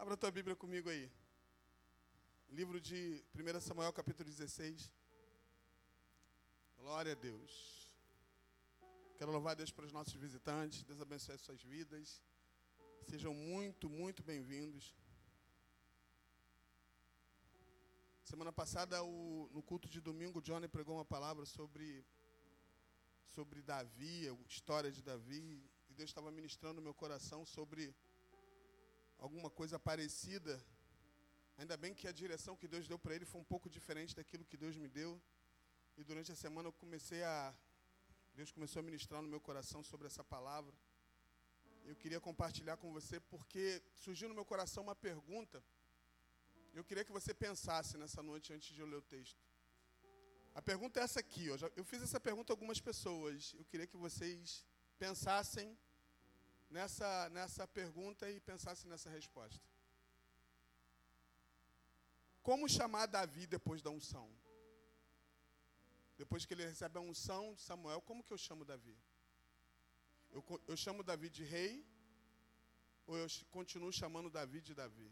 Abra a tua Bíblia comigo aí. Livro de 1 Samuel, capítulo 16. Glória a Deus. Quero louvar Deus para os nossos visitantes. Deus abençoe as suas vidas. Sejam muito, muito bem-vindos. Semana passada, o, no culto de domingo, o Johnny pregou uma palavra sobre, sobre Davi, a história de Davi. E Deus estava ministrando no meu coração sobre alguma coisa parecida. Ainda bem que a direção que Deus deu para ele foi um pouco diferente daquilo que Deus me deu. E durante a semana eu comecei a. Deus começou a ministrar no meu coração sobre essa palavra. Eu queria compartilhar com você porque surgiu no meu coração uma pergunta. Eu queria que você pensasse nessa noite antes de eu ler o texto. A pergunta é essa aqui. Eu fiz essa pergunta a algumas pessoas. Eu queria que vocês pensassem nessa, nessa pergunta e pensasse nessa resposta. Como chamar Davi depois da unção? Depois que ele recebe a unção de Samuel, como que eu chamo Davi? Eu, eu chamo Davi de rei ou eu continuo chamando Davi de Davi?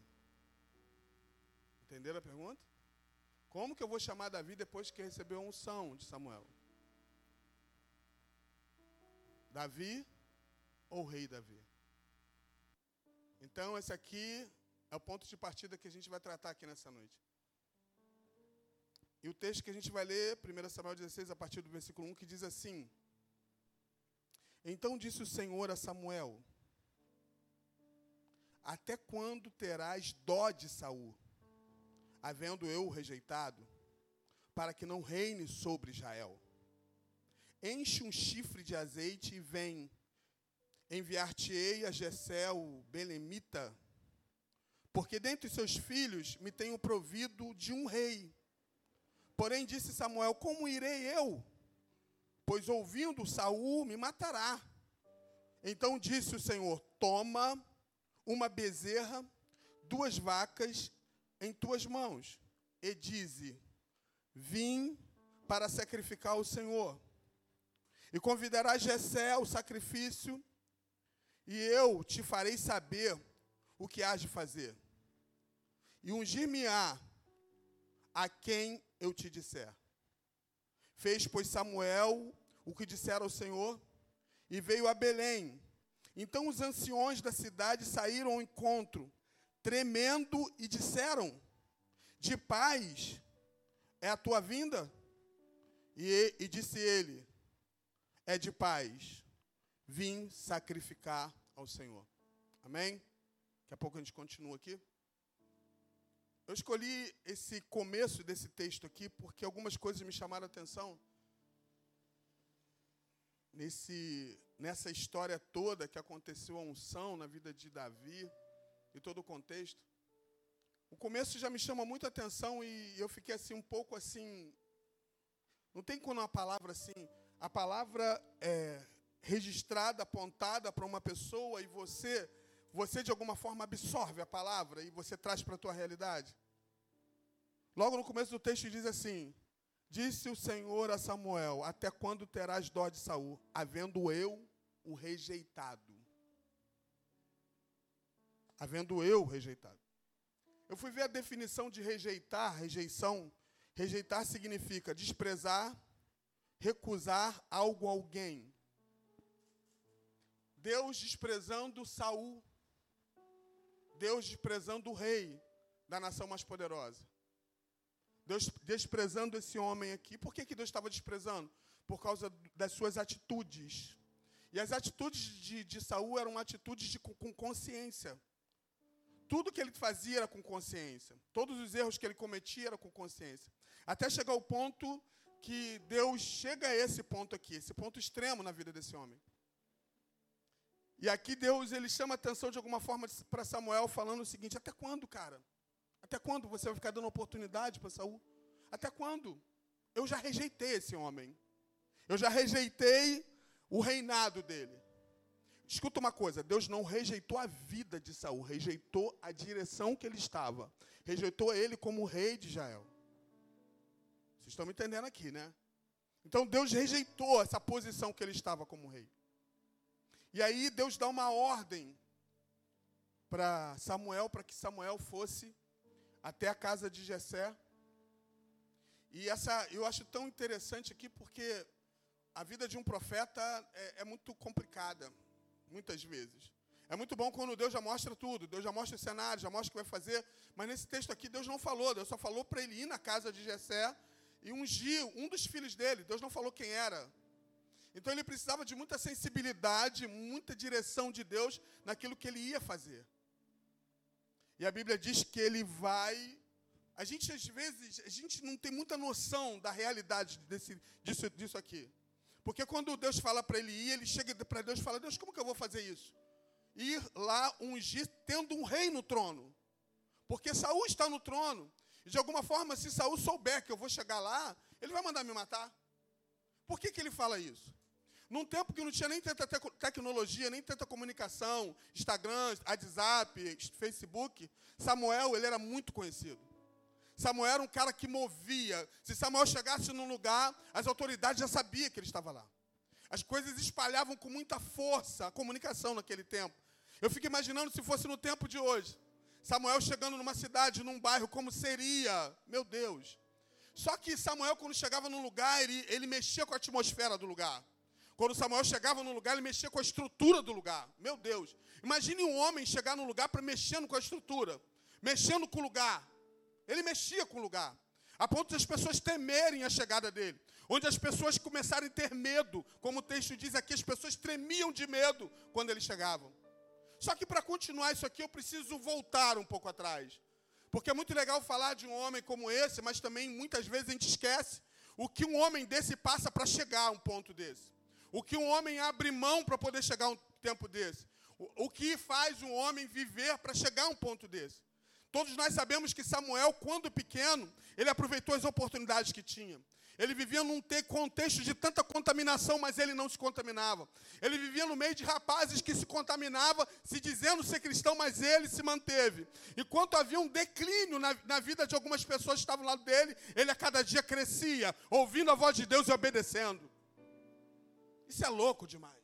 Entenderam a pergunta? Como que eu vou chamar Davi depois que recebeu a unção de Samuel? Davi ou rei Davi? Então, esse aqui é o ponto de partida que a gente vai tratar aqui nessa noite. E o texto que a gente vai ler, 1 Samuel 16, a partir do versículo 1, que diz assim: Então disse o Senhor a Samuel: Até quando terás dó de Saul, havendo eu o rejeitado, para que não reine sobre Israel? Enche um chifre de azeite e vem enviar-te-ei a Jessel, Belemita, porque dentre seus filhos me tenho provido de um rei. Porém disse Samuel: Como irei eu? Pois ouvindo Saul me matará. Então disse o Senhor: Toma uma bezerra, duas vacas em tuas mãos, e dize: Vim para sacrificar ao Senhor. E convidará Jessé ao sacrifício e eu te farei saber o que hás de fazer. E ungir-me-á a quem eu te disser. Fez, pois, Samuel o que dissera ao Senhor, e veio a Belém. Então os anciões da cidade saíram ao encontro, tremendo, e disseram: De paz é a tua vinda? E, e disse ele: É de paz. Vim sacrificar ao Senhor. Amém? Daqui a pouco a gente continua aqui. Eu escolhi esse começo desse texto aqui porque algumas coisas me chamaram a atenção. Nesse, nessa história toda que aconteceu a unção na vida de Davi e todo o contexto. O começo já me chama muito atenção e eu fiquei assim um pouco assim. Não tem quando uma palavra assim. A palavra é, registrada, apontada para uma pessoa e você, você de alguma forma absorve a palavra e você traz para a tua realidade. Logo no começo do texto diz assim: Disse o Senhor a Samuel: Até quando terás dó de Saul, havendo eu o rejeitado? Havendo eu rejeitado. Eu fui ver a definição de rejeitar, rejeição. Rejeitar significa desprezar, recusar algo a alguém, Deus desprezando Saul. Deus desprezando o rei da nação mais poderosa. Deus desprezando esse homem aqui. Por que, que Deus estava desprezando? Por causa das suas atitudes. E as atitudes de, de Saul eram atitudes de, com consciência. Tudo que ele fazia era com consciência. Todos os erros que ele cometia eram com consciência. Até chegar ao ponto que Deus chega a esse ponto aqui, esse ponto extremo na vida desse homem. E aqui Deus ele chama atenção de alguma forma para Samuel falando o seguinte: até quando, cara? Até quando você vai ficar dando oportunidade para Saul? Até quando? Eu já rejeitei esse homem. Eu já rejeitei o reinado dele. Escuta uma coisa, Deus não rejeitou a vida de Saul, rejeitou a direção que ele estava. Rejeitou ele como rei de Israel. Vocês estão me entendendo aqui, né? Então Deus rejeitou essa posição que ele estava como rei. E aí Deus dá uma ordem para Samuel, para que Samuel fosse até a casa de Jessé. E essa eu acho tão interessante aqui porque a vida de um profeta é, é muito complicada, muitas vezes. É muito bom quando Deus já mostra tudo, Deus já mostra o cenário, já mostra o que vai fazer, mas nesse texto aqui Deus não falou, Deus só falou para ele ir na casa de Jessé e ungir um dos filhos dele. Deus não falou quem era. Então ele precisava de muita sensibilidade, muita direção de Deus naquilo que ele ia fazer. E a Bíblia diz que ele vai. A gente, às vezes, a gente não tem muita noção da realidade desse, disso, disso aqui. Porque quando Deus fala para ele ir, ele chega para Deus e fala: Deus, como que eu vou fazer isso? ir lá ungir tendo um rei no trono. Porque Saul está no trono. E de alguma forma, se Saul souber que eu vou chegar lá, ele vai mandar me matar. Por que, que ele fala isso? Num tempo que não tinha nem tanta tecnologia, nem tanta comunicação, Instagram, WhatsApp, Facebook, Samuel, ele era muito conhecido. Samuel era um cara que movia. Se Samuel chegasse num lugar, as autoridades já sabiam que ele estava lá. As coisas espalhavam com muita força a comunicação naquele tempo. Eu fico imaginando se fosse no tempo de hoje. Samuel chegando numa cidade, num bairro, como seria? Meu Deus. Só que Samuel, quando chegava num lugar, ele, ele mexia com a atmosfera do lugar. Quando Samuel chegava num lugar, ele mexia com a estrutura do lugar. Meu Deus. Imagine um homem chegar num lugar para mexendo com a estrutura, mexendo com o lugar. Ele mexia com o lugar, a ponto de as pessoas temerem a chegada dele onde as pessoas começaram a ter medo, como o texto diz aqui, as pessoas tremiam de medo quando eles chegavam. Só que para continuar isso aqui, eu preciso voltar um pouco atrás. Porque é muito legal falar de um homem como esse, mas também muitas vezes a gente esquece o que um homem desse passa para chegar a um ponto desse. O que um homem abre mão para poder chegar a um tempo desse. O, o que faz um homem viver para chegar a um ponto desse. Todos nós sabemos que Samuel, quando pequeno, ele aproveitou as oportunidades que tinha. Ele vivia num contexto de tanta contaminação, mas ele não se contaminava. Ele vivia no meio de rapazes que se contaminavam, se dizendo ser cristão, mas ele se manteve. Enquanto havia um declínio na, na vida de algumas pessoas que estavam ao lado dele, ele a cada dia crescia, ouvindo a voz de Deus e obedecendo. Isso é louco demais.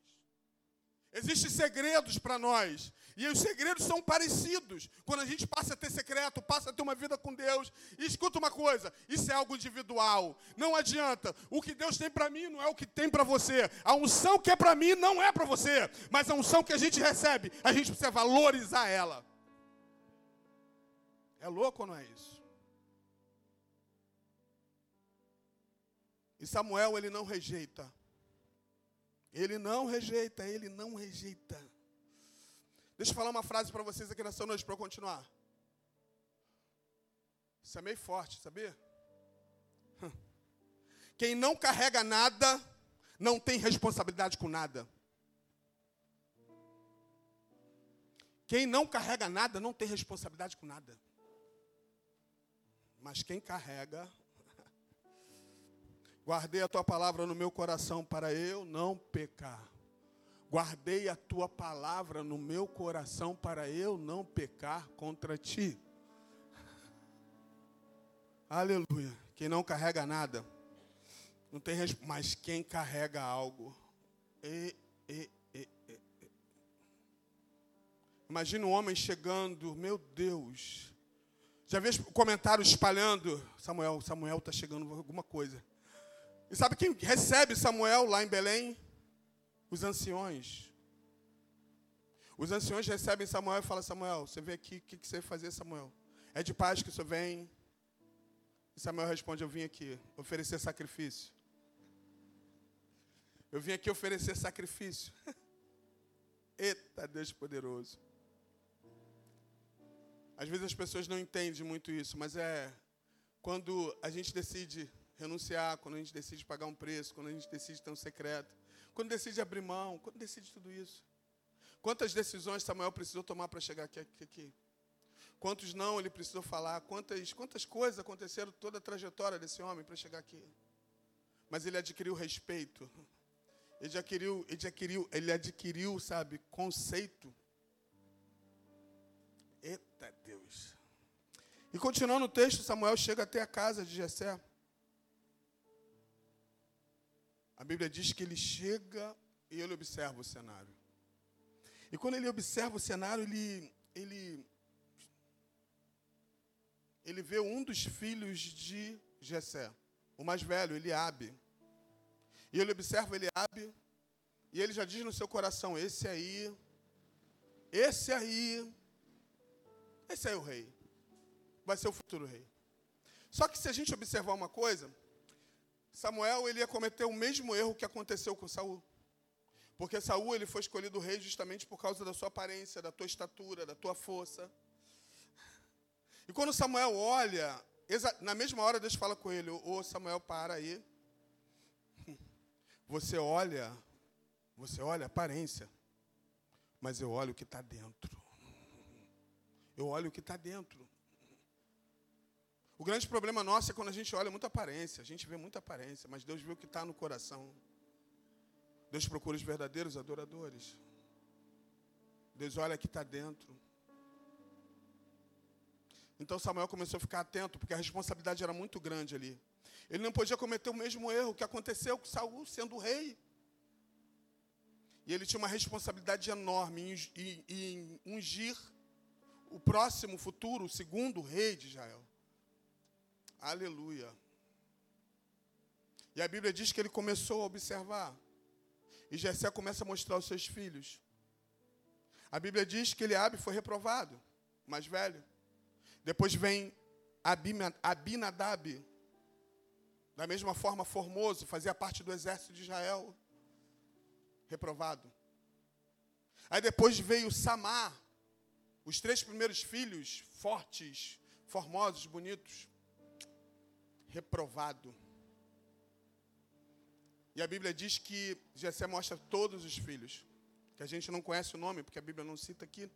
Existem segredos para nós. E os segredos são parecidos. Quando a gente passa a ter secreto, passa a ter uma vida com Deus. E escuta uma coisa: isso é algo individual. Não adianta. O que Deus tem para mim não é o que tem para você. A unção que é para mim não é para você. Mas a unção que a gente recebe, a gente precisa valorizar ela. É louco ou não é isso? E Samuel, ele não rejeita. Ele não rejeita, ele não rejeita. Deixa eu falar uma frase para vocês aqui nessa noite para eu continuar. Isso é meio forte, sabia? Quem não carrega nada, não tem responsabilidade com nada. Quem não carrega nada, não tem responsabilidade com nada. Mas quem carrega, guardei a tua palavra no meu coração para eu não pecar. Guardei a tua palavra no meu coração para eu não pecar contra ti. Aleluia. Quem não carrega nada, não tem mas quem carrega algo. E, e, e, e. Imagina um homem chegando, meu Deus. Já viu comentários espalhando? Samuel, Samuel está chegando alguma coisa. E sabe quem recebe Samuel lá em Belém? Os anciões. Os anciões recebem Samuel e falam: Samuel, você veio aqui, o que, que você vai fazer, Samuel? É de paz que o senhor vem? E Samuel responde: Eu vim aqui oferecer sacrifício. Eu vim aqui oferecer sacrifício. Eita, Deus poderoso. Às vezes as pessoas não entendem muito isso, mas é quando a gente decide renunciar, quando a gente decide pagar um preço, quando a gente decide ter um secreto, quando decide abrir mão, quando decide tudo isso. Quantas decisões Samuel precisou tomar para chegar aqui, aqui? Quantos não ele precisou falar? Quantas, quantas coisas aconteceram toda a trajetória desse homem para chegar aqui? Mas ele adquiriu respeito. Ele adquiriu, ele adquiriu, ele adquiriu, sabe, conceito. Eita Deus. E continuando o texto, Samuel chega até a casa de Jessé. Bíblia diz que ele chega e ele observa o cenário. E quando ele observa o cenário, ele, ele, ele vê um dos filhos de Jessé, o mais velho, Eliabe. E ele observa Eliabe e ele já diz no seu coração: esse aí, esse aí, esse aí é o rei. Vai ser o futuro rei. Só que se a gente observar uma coisa, Samuel ele ia cometer o mesmo erro que aconteceu com Saul. Porque Saul ele foi escolhido rei justamente por causa da sua aparência, da tua estatura, da tua força. E quando Samuel olha, na mesma hora Deus fala com ele: Ô Samuel, para aí. Você olha, você olha a aparência, mas eu olho o que está dentro. Eu olho o que está dentro. O grande problema nosso é quando a gente olha muita aparência, a gente vê muita aparência, mas Deus vê o que está no coração. Deus procura os verdadeiros adoradores. Deus olha que está dentro. Então Samuel começou a ficar atento, porque a responsabilidade era muito grande ali. Ele não podia cometer o mesmo erro que aconteceu com Saul sendo rei. E ele tinha uma responsabilidade enorme em, em, em ungir o próximo futuro, o segundo rei de Israel. Aleluia. E a Bíblia diz que ele começou a observar. E Jessé começa a mostrar os seus filhos. A Bíblia diz que Eliabe foi reprovado, mais velho. Depois vem Abinadab, da mesma forma formoso, fazia parte do exército de Israel, reprovado. Aí depois veio Samar, os três primeiros filhos, fortes, formosos, bonitos, reprovado. E a Bíblia diz que Jessé mostra todos os filhos, que a gente não conhece o nome, porque a Bíblia não cita aqui,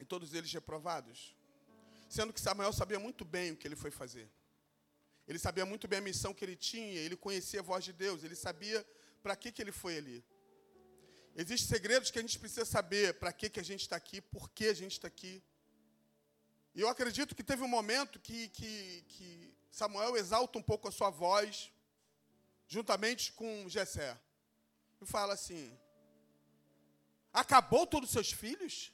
e todos eles reprovados. Sendo que Samuel sabia muito bem o que ele foi fazer. Ele sabia muito bem a missão que ele tinha, ele conhecia a voz de Deus, ele sabia para que, que ele foi ali. Existem segredos que a gente precisa saber para que, que a gente está aqui, por que a gente está aqui. E eu acredito que teve um momento que, que, que Samuel exalta um pouco a sua voz, juntamente com Jessé. E fala assim: Acabou todos os seus filhos?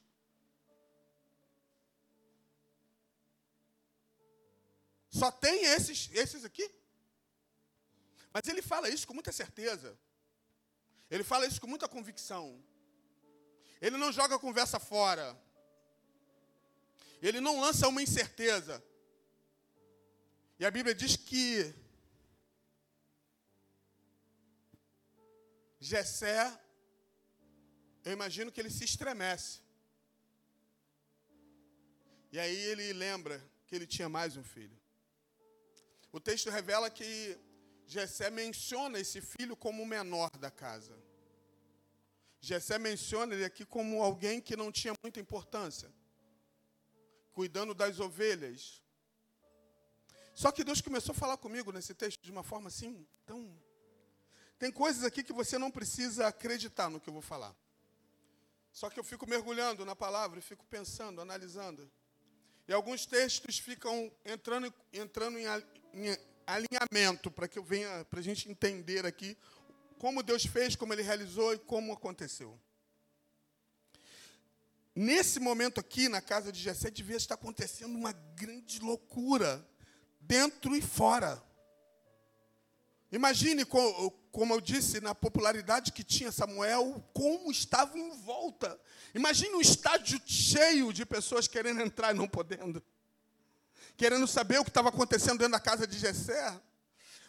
Só tem esses, esses aqui? Mas ele fala isso com muita certeza. Ele fala isso com muita convicção. Ele não joga a conversa fora. Ele não lança uma incerteza. E a Bíblia diz que Jessé, eu imagino que ele se estremece. E aí ele lembra que ele tinha mais um filho. O texto revela que Jessé menciona esse filho como o menor da casa. Jessé menciona ele aqui como alguém que não tinha muita importância, cuidando das ovelhas. Só que Deus começou a falar comigo nesse texto de uma forma assim, tão tem coisas aqui que você não precisa acreditar no que eu vou falar. Só que eu fico mergulhando na palavra fico pensando, analisando. E alguns textos ficam entrando, entrando em alinhamento para que eu venha, para a gente entender aqui como Deus fez, como Ele realizou e como aconteceu. Nesse momento aqui, na casa de Jessé, devia estar acontecendo uma grande loucura, dentro e fora. Imagine, como eu disse, na popularidade que tinha Samuel, como estava em volta. Imagine um estádio cheio de pessoas querendo entrar e não podendo. Querendo saber o que estava acontecendo dentro da casa de Jessé.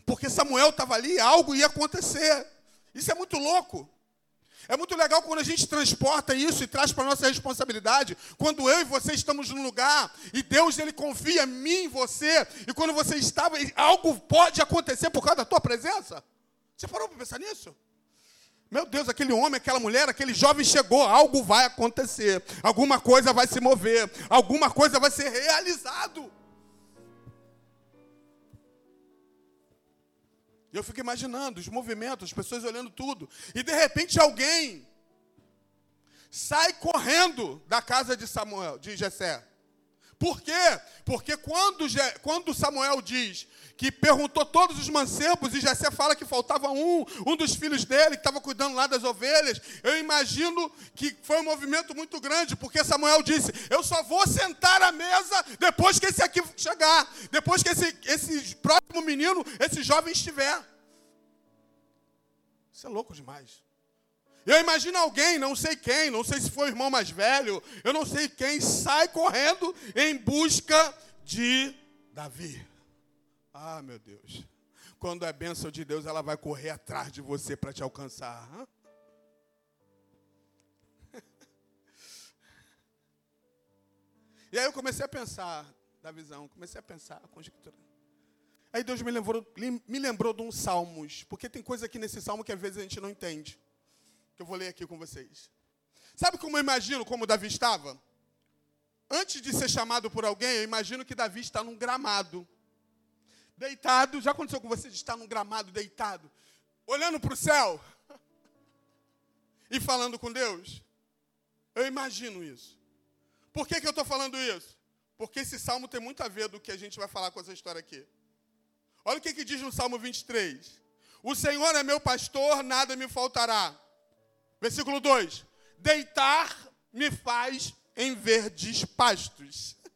Porque Samuel estava ali, algo ia acontecer. Isso é muito louco. É muito legal quando a gente transporta isso e traz para nossa responsabilidade. Quando eu e você estamos num lugar e Deus ele confia em mim, em você, e quando você estava, algo pode acontecer por causa da tua presença. Você parou para pensar nisso? Meu Deus, aquele homem, aquela mulher, aquele jovem chegou, algo vai acontecer, alguma coisa vai se mover, alguma coisa vai ser realizado. Eu fico imaginando os movimentos, as pessoas olhando tudo. E de repente alguém sai correndo da casa de Samuel, de Jessé. Por quê? Porque quando, quando Samuel diz que perguntou todos os mancebos e Jessé fala que faltava um, um dos filhos dele que estava cuidando lá das ovelhas, eu imagino que foi um movimento muito grande, porque Samuel disse: Eu só vou sentar à mesa depois que esse aqui chegar, depois que esse, esse próximo menino, esse jovem estiver. Isso é louco demais. Eu imagino alguém, não sei quem, não sei se foi o irmão mais velho, eu não sei quem, sai correndo em busca de Davi. Ah, meu Deus. Quando é bênção de Deus, ela vai correr atrás de você para te alcançar. E aí eu comecei a pensar da visão, comecei a pensar, a conjectura. Aí Deus me lembrou, me lembrou de um Salmos, porque tem coisa aqui nesse Salmo que às vezes a gente não entende que eu vou ler aqui com vocês. Sabe como eu imagino como Davi estava? Antes de ser chamado por alguém, eu imagino que Davi está num gramado. Deitado, já aconteceu com você de estar num gramado deitado, olhando para o céu e falando com Deus? Eu imagino isso. Por que, que eu estou falando isso? Porque esse salmo tem muito a ver do que a gente vai falar com essa história aqui. Olha o que, que diz no Salmo 23. O Senhor é meu pastor, nada me faltará. Versículo 2: Deitar me faz em verdes pastos.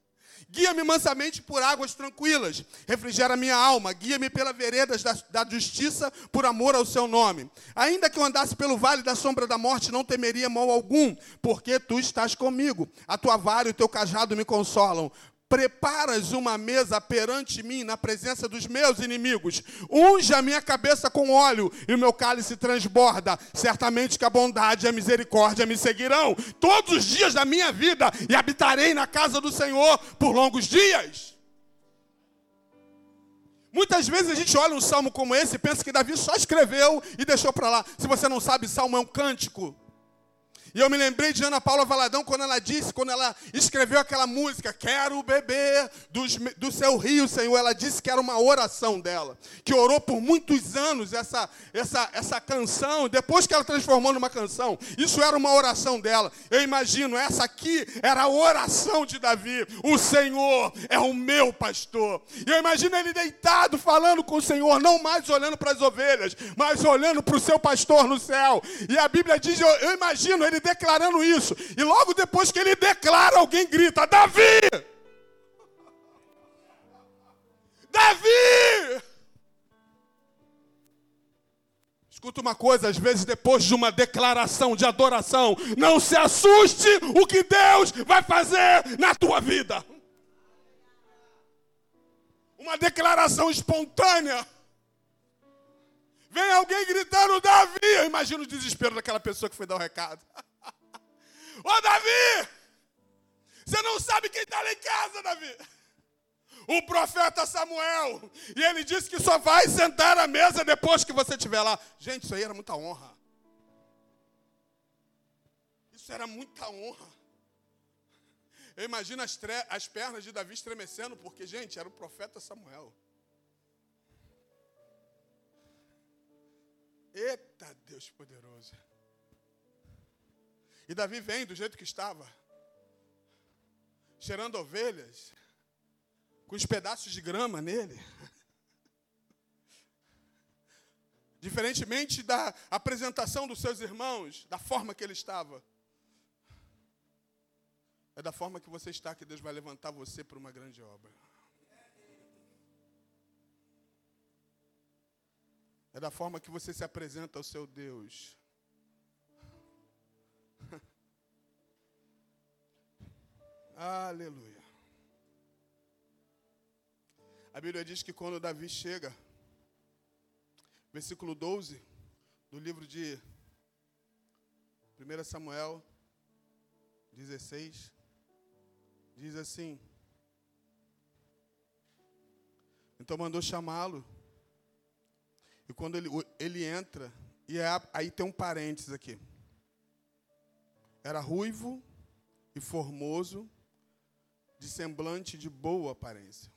Guia-me mansamente por águas tranquilas, refrigera minha alma, guia-me pelas veredas da, da, justiça por amor ao seu nome. Ainda que eu andasse pelo vale da sombra da morte, não temeria mal algum, porque tu estás comigo. A tua vara e o teu cajado me consolam preparas uma mesa perante mim na presença dos meus inimigos. Unge a minha cabeça com óleo e o meu cálice transborda. Certamente que a bondade e a misericórdia me seguirão todos os dias da minha vida e habitarei na casa do Senhor por longos dias. Muitas vezes a gente olha um salmo como esse e pensa que Davi só escreveu e deixou para lá. Se você não sabe, salmo é um cântico. E eu me lembrei de Ana Paula Valadão quando ela disse, quando ela escreveu aquela música, Quero beber dos, do seu rio, Senhor. Ela disse que era uma oração dela, que orou por muitos anos essa, essa, essa canção, depois que ela transformou numa canção. Isso era uma oração dela. Eu imagino, essa aqui era a oração de Davi. O Senhor é o meu pastor. E eu imagino ele deitado, falando com o Senhor, não mais olhando para as ovelhas, mas olhando para o seu pastor no céu. E a Bíblia diz, eu, eu imagino ele declarando isso. E logo depois que ele declara, alguém grita: Davi! Davi! Escuta uma coisa, às vezes depois de uma declaração de adoração, não se assuste o que Deus vai fazer na tua vida. Uma declaração espontânea. Vem alguém gritando, Davi! Eu imagino o desespero daquela pessoa que foi dar o recado. Ô Davi! Você não sabe quem está lá em casa, Davi? O profeta Samuel. E ele disse que só vai sentar à mesa depois que você estiver lá. Gente, isso aí era muita honra. Isso era muita honra. Eu imagino as, as pernas de Davi estremecendo, porque, gente, era o profeta Samuel. Eita Deus poderoso. E Davi vem do jeito que estava, cheirando ovelhas, com os pedaços de grama nele. Diferentemente da apresentação dos seus irmãos, da forma que ele estava. É da forma que você está que Deus vai levantar você para uma grande obra. É da forma que você se apresenta ao seu Deus. Aleluia. A Bíblia diz que quando Davi chega, versículo 12 do livro de 1 Samuel 16, diz assim: Então mandou chamá-lo, e quando ele, ele entra, e é, aí tem um parênteses aqui. Era ruivo e formoso, de semblante de boa aparência.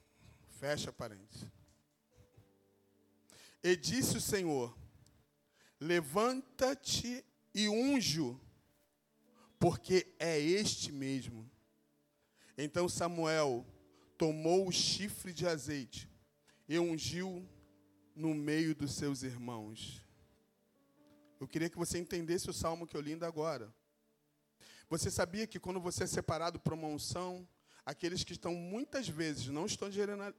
Fecha parênteses. E disse o Senhor: Levanta-te e unjo, porque é este mesmo. Então Samuel tomou o chifre de azeite e ungiu no meio dos seus irmãos. Eu queria que você entendesse o salmo que eu li ainda agora. Você sabia que quando você é separado para uma unção, aqueles que estão muitas vezes, não estou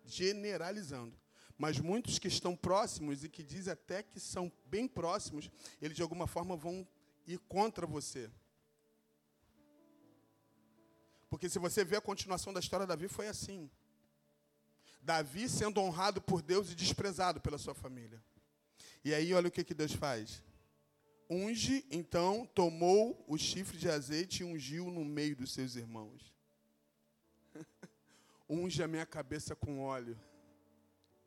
generalizando, mas muitos que estão próximos e que dizem até que são bem próximos, eles de alguma forma vão ir contra você. Porque se você vê a continuação da história, Davi foi assim. Davi sendo honrado por Deus e desprezado pela sua família. E aí, olha o que, que Deus faz. Unge, então, tomou o chifre de azeite e ungiu no meio dos seus irmãos. Unge a minha cabeça com óleo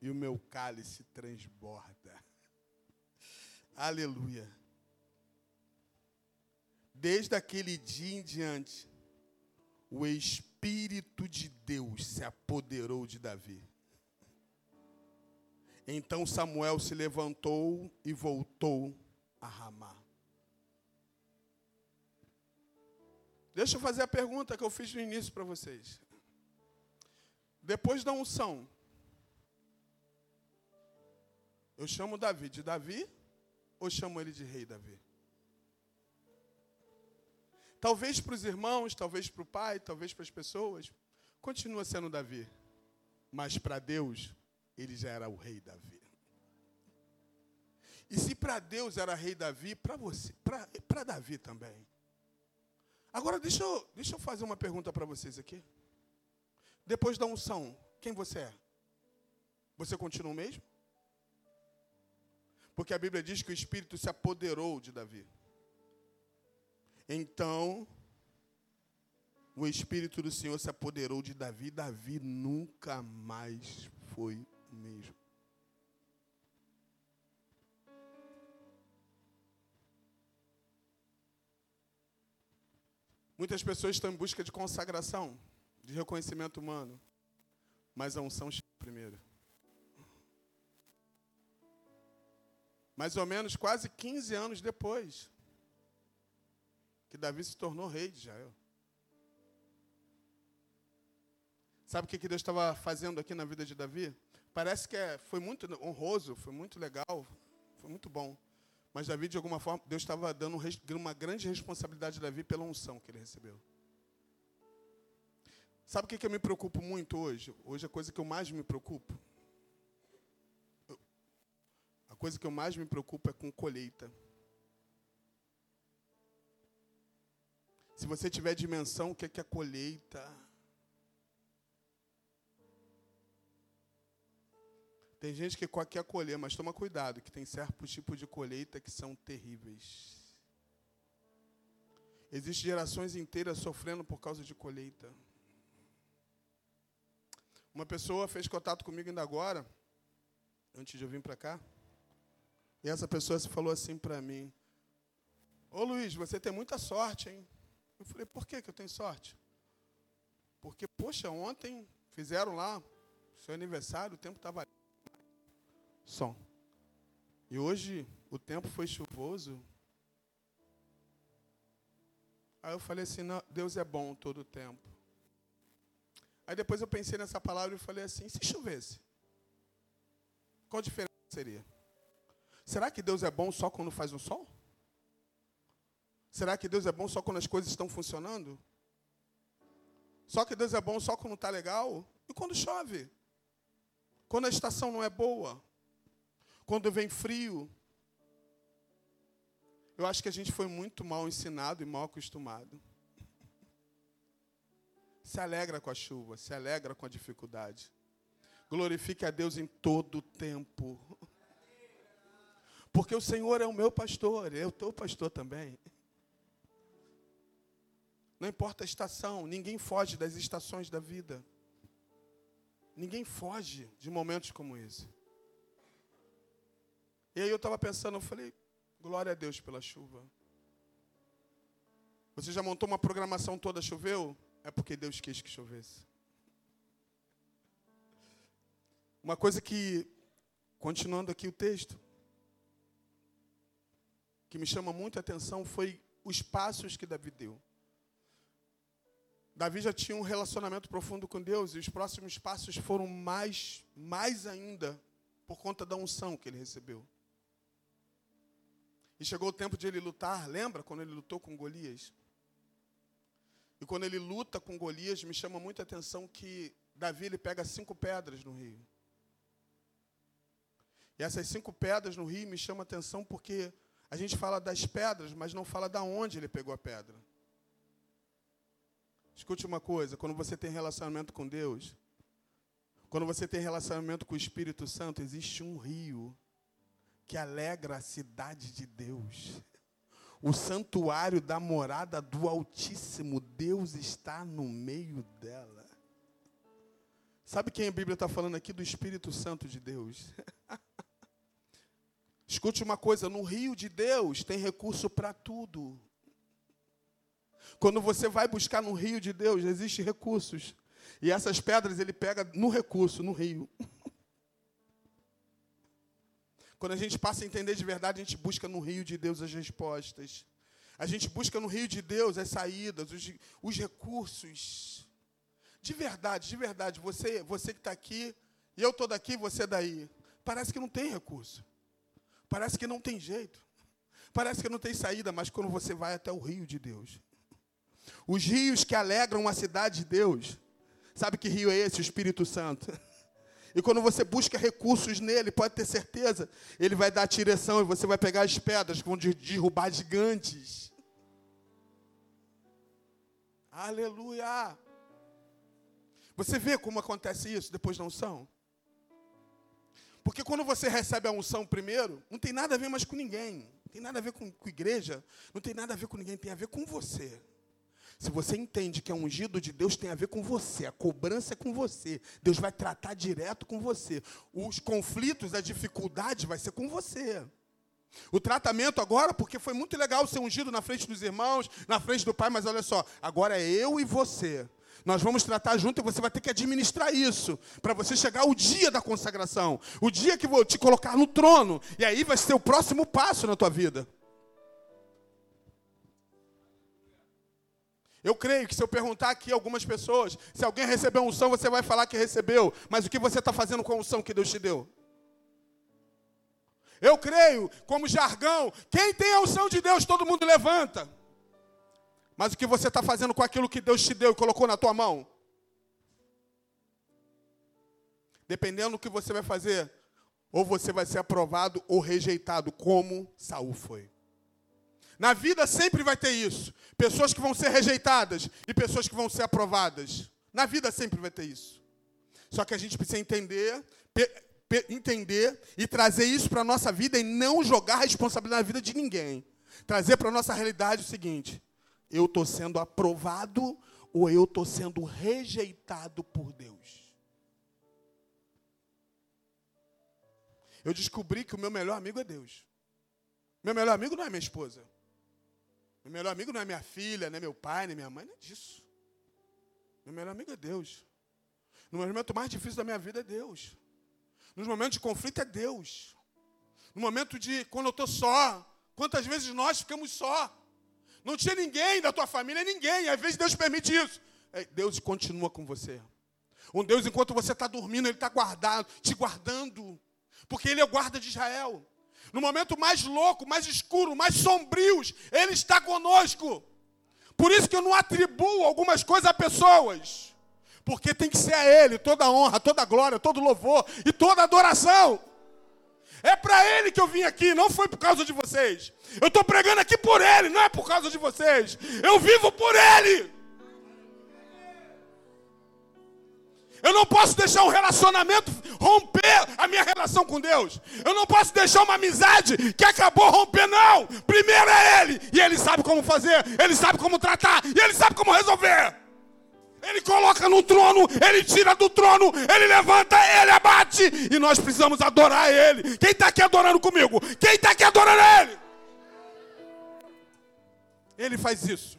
e o meu cálice transborda. Aleluia. Desde aquele dia em diante, o Espírito de Deus se apoderou de Davi. Então Samuel se levantou e voltou a Ramá. Deixa eu fazer a pergunta que eu fiz no início para vocês. Depois da unção, eu chamo Davi de Davi ou chamo ele de rei Davi? Talvez para os irmãos, talvez para o pai, talvez para as pessoas, continua sendo Davi. Mas para Deus, ele já era o rei Davi. E se para Deus era rei Davi, para você, para Davi também. Agora deixa eu, deixa eu fazer uma pergunta para vocês aqui. Depois da unção, quem você é? Você continua o mesmo? Porque a Bíblia diz que o Espírito se apoderou de Davi. Então, o Espírito do Senhor se apoderou de Davi. Davi nunca mais foi o mesmo. Muitas pessoas estão em busca de consagração, de reconhecimento humano, mas a unção chega primeiro. Mais ou menos quase 15 anos depois, que Davi se tornou rei de Israel. Sabe o que Deus estava fazendo aqui na vida de Davi? Parece que é, foi muito honroso, foi muito legal, foi muito bom. Mas Davi, de alguma forma, Deus estava dando uma grande responsabilidade a Davi pela unção que ele recebeu. Sabe o que, que eu me preocupo muito hoje? Hoje a coisa que eu mais me preocupo. A coisa que eu mais me preocupo é com colheita. Se você tiver dimensão, o que é, que é colheita? Tem gente que quer colher, mas toma cuidado, que tem certos tipos de colheita que são terríveis. Existem gerações inteiras sofrendo por causa de colheita. Uma pessoa fez contato comigo ainda agora, antes de eu vir para cá. E essa pessoa falou assim para mim: Ô Luiz, você tem muita sorte, hein? Eu falei, por que, que eu tenho sorte? Porque, poxa, ontem fizeram lá seu aniversário, o tempo estava som. E hoje o tempo foi chuvoso. Aí eu falei assim, Deus é bom todo o tempo. Aí depois eu pensei nessa palavra e falei assim, se chovesse? Qual diferença seria? Será que Deus é bom só quando faz um sol? Será que Deus é bom só quando as coisas estão funcionando? Só que Deus é bom só quando está legal? E quando chove? Quando a estação não é boa? Quando vem frio? Eu acho que a gente foi muito mal ensinado e mal acostumado. Se alegra com a chuva, se alegra com a dificuldade. Glorifique a Deus em todo o tempo. Porque o Senhor é o meu pastor, eu estou pastor também. Não importa a estação, ninguém foge das estações da vida. Ninguém foge de momentos como esse. E aí eu estava pensando, eu falei, glória a Deus pela chuva. Você já montou uma programação toda, choveu? É porque Deus quis que chovesse. Uma coisa que, continuando aqui o texto, que me chama muito a atenção foi os passos que Davi deu. Davi já tinha um relacionamento profundo com Deus e os próximos passos foram mais, mais ainda por conta da unção que ele recebeu. E chegou o tempo de ele lutar, lembra quando ele lutou com Golias? E quando ele luta com Golias, me chama muita atenção que Davi ele pega cinco pedras no rio. E essas cinco pedras no rio me chama atenção porque a gente fala das pedras, mas não fala da onde ele pegou a pedra. Escute uma coisa, quando você tem relacionamento com Deus, quando você tem relacionamento com o Espírito Santo, existe um rio que alegra a cidade de Deus. O santuário da morada do Altíssimo, Deus está no meio dela. Sabe quem a Bíblia está falando aqui? Do Espírito Santo de Deus. Escute uma coisa: no rio de Deus tem recurso para tudo. Quando você vai buscar no rio de Deus, existem recursos. E essas pedras ele pega no recurso, no rio. Quando a gente passa a entender de verdade, a gente busca no rio de Deus as respostas. A gente busca no rio de Deus as saídas, os, os recursos. De verdade, de verdade, você, você que está aqui, eu estou daqui, você daí. Parece que não tem recurso. Parece que não tem jeito. Parece que não tem saída, mas quando você vai até o rio de Deus, os rios que alegram a cidade de Deus. Sabe que rio é esse? O Espírito Santo. E quando você busca recursos nele, pode ter certeza, ele vai dar a direção e você vai pegar as pedras que vão derrubar gigantes. Aleluia! Você vê como acontece isso depois da unção? Porque quando você recebe a unção primeiro, não tem nada a ver mais com ninguém. Não tem nada a ver com, com igreja, não tem nada a ver com ninguém, tem a ver com você. Se você entende que é ungido de Deus, tem a ver com você. A cobrança é com você. Deus vai tratar direto com você. Os conflitos, a dificuldade vai ser com você. O tratamento agora, porque foi muito legal ser ungido na frente dos irmãos, na frente do Pai, mas olha só, agora é eu e você. Nós vamos tratar junto e você vai ter que administrar isso para você chegar ao dia da consagração, o dia que vou te colocar no trono, e aí vai ser o próximo passo na tua vida. Eu creio que se eu perguntar aqui algumas pessoas, se alguém recebeu unção, você vai falar que recebeu. Mas o que você está fazendo com a unção que Deus te deu? Eu creio, como jargão, quem tem a unção de Deus, todo mundo levanta. Mas o que você está fazendo com aquilo que Deus te deu e colocou na tua mão? Dependendo do que você vai fazer, ou você vai ser aprovado ou rejeitado, como Saul foi. Na vida sempre vai ter isso. Pessoas que vão ser rejeitadas e pessoas que vão ser aprovadas. Na vida sempre vai ter isso. Só que a gente precisa entender, entender e trazer isso para a nossa vida e não jogar a responsabilidade na vida de ninguém. Trazer para a nossa realidade o seguinte: eu estou sendo aprovado ou eu estou sendo rejeitado por Deus. Eu descobri que o meu melhor amigo é Deus. Meu melhor amigo não é minha esposa. Meu melhor amigo não é minha filha, nem meu pai, nem minha mãe, não é disso. Meu melhor amigo é Deus. No momento mais difícil da minha vida é Deus. Nos momentos de conflito é Deus. No momento de quando eu estou só, quantas vezes nós ficamos só? Não tinha ninguém da tua família, ninguém. Às vezes Deus permite isso. É, Deus continua com você. Um Deus, enquanto você está dormindo, Ele está guardado, te guardando. Porque Ele é o guarda de Israel. No momento mais louco, mais escuro, mais sombrios, Ele está conosco. Por isso que eu não atribuo algumas coisas a pessoas. Porque tem que ser a Ele toda honra, toda glória, todo louvor e toda adoração. É para Ele que eu vim aqui, não foi por causa de vocês. Eu estou pregando aqui por Ele, não é por causa de vocês. Eu vivo por Ele. Eu não posso deixar um relacionamento romper a minha relação com Deus. Eu não posso deixar uma amizade que acabou romper, não. Primeiro é Ele. E Ele sabe como fazer, Ele sabe como tratar, e Ele sabe como resolver. Ele coloca no trono, Ele tira do trono, Ele levanta, Ele abate. E nós precisamos adorar Ele. Quem está aqui adorando comigo? Quem está aqui adorando Ele? Ele faz isso.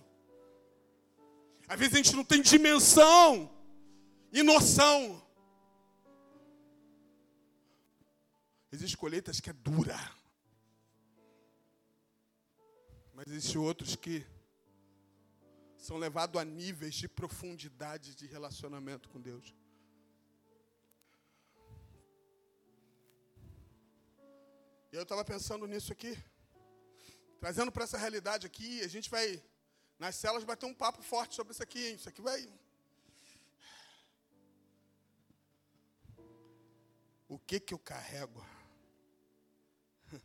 Às vezes a gente não tem dimensão e noção. Existem colheitas que é dura. Mas existem outros que são levados a níveis de profundidade de relacionamento com Deus. E eu estava pensando nisso aqui, trazendo para essa realidade aqui, a gente vai, nas celas, vai ter um papo forte sobre isso aqui, hein? Isso aqui vai. O que que eu carrego?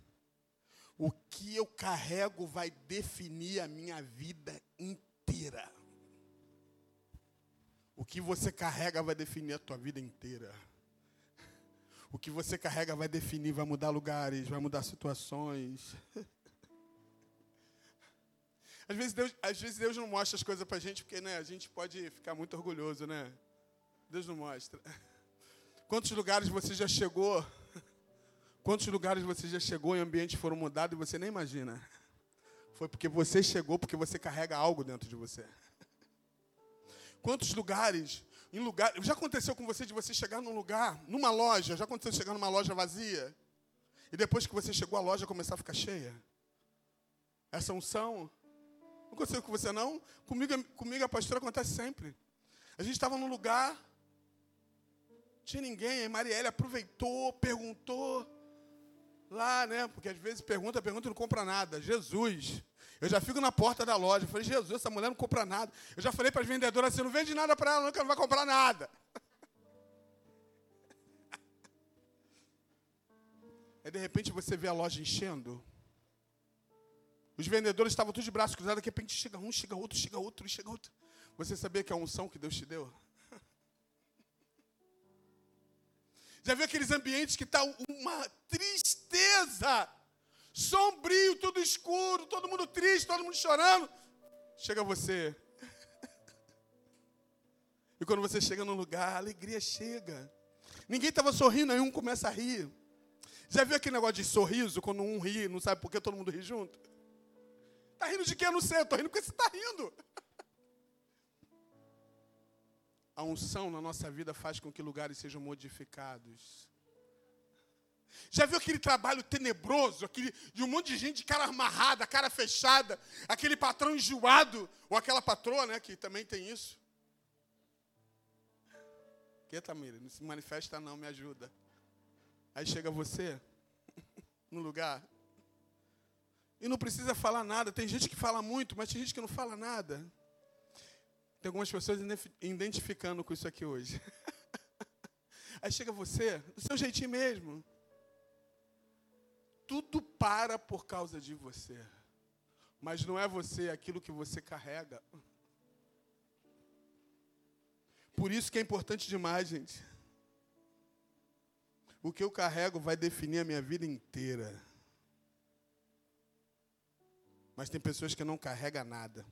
O que eu carrego vai definir a minha vida inteira. O que você carrega vai definir a tua vida inteira. O que você carrega vai definir, vai mudar lugares, vai mudar situações. Às vezes Deus, às vezes Deus não mostra as coisas para a gente, porque né, a gente pode ficar muito orgulhoso, né? Deus não mostra. Quantos lugares você já chegou Quantos lugares você já chegou e ambientes foram mudados e você nem imagina? Foi porque você chegou, porque você carrega algo dentro de você. Quantos lugares, em lugar, já aconteceu com você de você chegar num lugar, numa loja, já aconteceu chegar numa loja vazia e depois que você chegou a loja começar a ficar cheia? Essa unção não aconteceu com você não? Comigo, comigo a pastora acontece sempre. A gente estava num lugar, tinha ninguém, a Marielle aproveitou, perguntou, Lá, né? Porque às vezes pergunta, pergunta e não compra nada. Jesus. Eu já fico na porta da loja. Falei, Jesus, essa mulher não compra nada. Eu já falei para as vendedoras assim, não vende nada para ela, ela não vai comprar nada. Aí de repente você vê a loja enchendo. Os vendedores estavam todos de braços cruzados, de repente chega um, chega outro, chega outro, chega outro. Você sabia que é a unção que Deus te deu? Já viu aqueles ambientes que está uma tristeza, sombrio, tudo escuro, todo mundo triste, todo mundo chorando. Chega você. E quando você chega no lugar, a alegria chega. Ninguém estava sorrindo, aí um começa a rir. Já viu aquele negócio de sorriso, quando um ri, não sabe por que todo mundo ri junto? Está rindo de quê? Eu não sei, eu estou rindo porque você está rindo. A unção na nossa vida faz com que lugares sejam modificados. Já viu aquele trabalho tenebroso, aquele de um monte de gente de cara amarrada, cara fechada, aquele patrão enjoado, ou aquela patroa, né, que também tem isso? Que Tamira, não se manifesta não, me ajuda. Aí chega você no lugar e não precisa falar nada. Tem gente que fala muito, mas tem gente que não fala nada. Tem algumas pessoas identificando com isso aqui hoje. Aí chega você, do seu jeitinho mesmo. Tudo para por causa de você. Mas não é você é aquilo que você carrega. Por isso que é importante demais, gente. O que eu carrego vai definir a minha vida inteira. Mas tem pessoas que não carregam nada.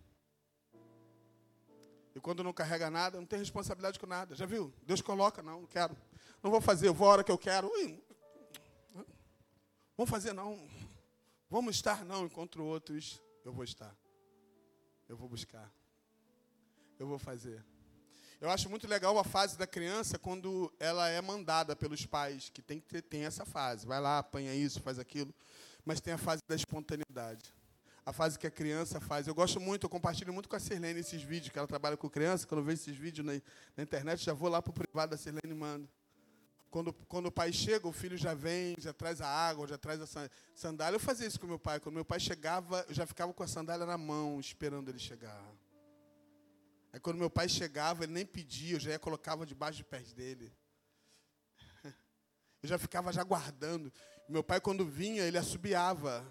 E quando não carrega nada, não tem responsabilidade com nada. Já viu? Deus coloca, não, não quero. Não vou fazer, eu vou a hora que eu quero. Ui, vamos fazer, não. Vamos estar, não. Encontro outros, eu vou estar. Eu vou buscar. Eu vou fazer. Eu acho muito legal a fase da criança quando ela é mandada pelos pais, que tem que ter, tem essa fase. Vai lá, apanha isso, faz aquilo. Mas tem a fase da espontaneidade a fase que a criança faz. Eu gosto muito, eu compartilho muito com a Sirlene esses vídeos, que ela trabalha com criança, quando eu vejo esses vídeos na, na internet, já vou lá para o privado da Sirlene e mando. Quando, quando o pai chega, o filho já vem, já traz a água, já traz a sandália. Eu fazia isso com meu pai. Quando meu pai chegava, eu já ficava com a sandália na mão, esperando ele chegar. Aí quando meu pai chegava, ele nem pedia, eu já ia colocava debaixo dos pés dele. Eu já ficava já guardando. Meu pai, quando vinha, ele assobiava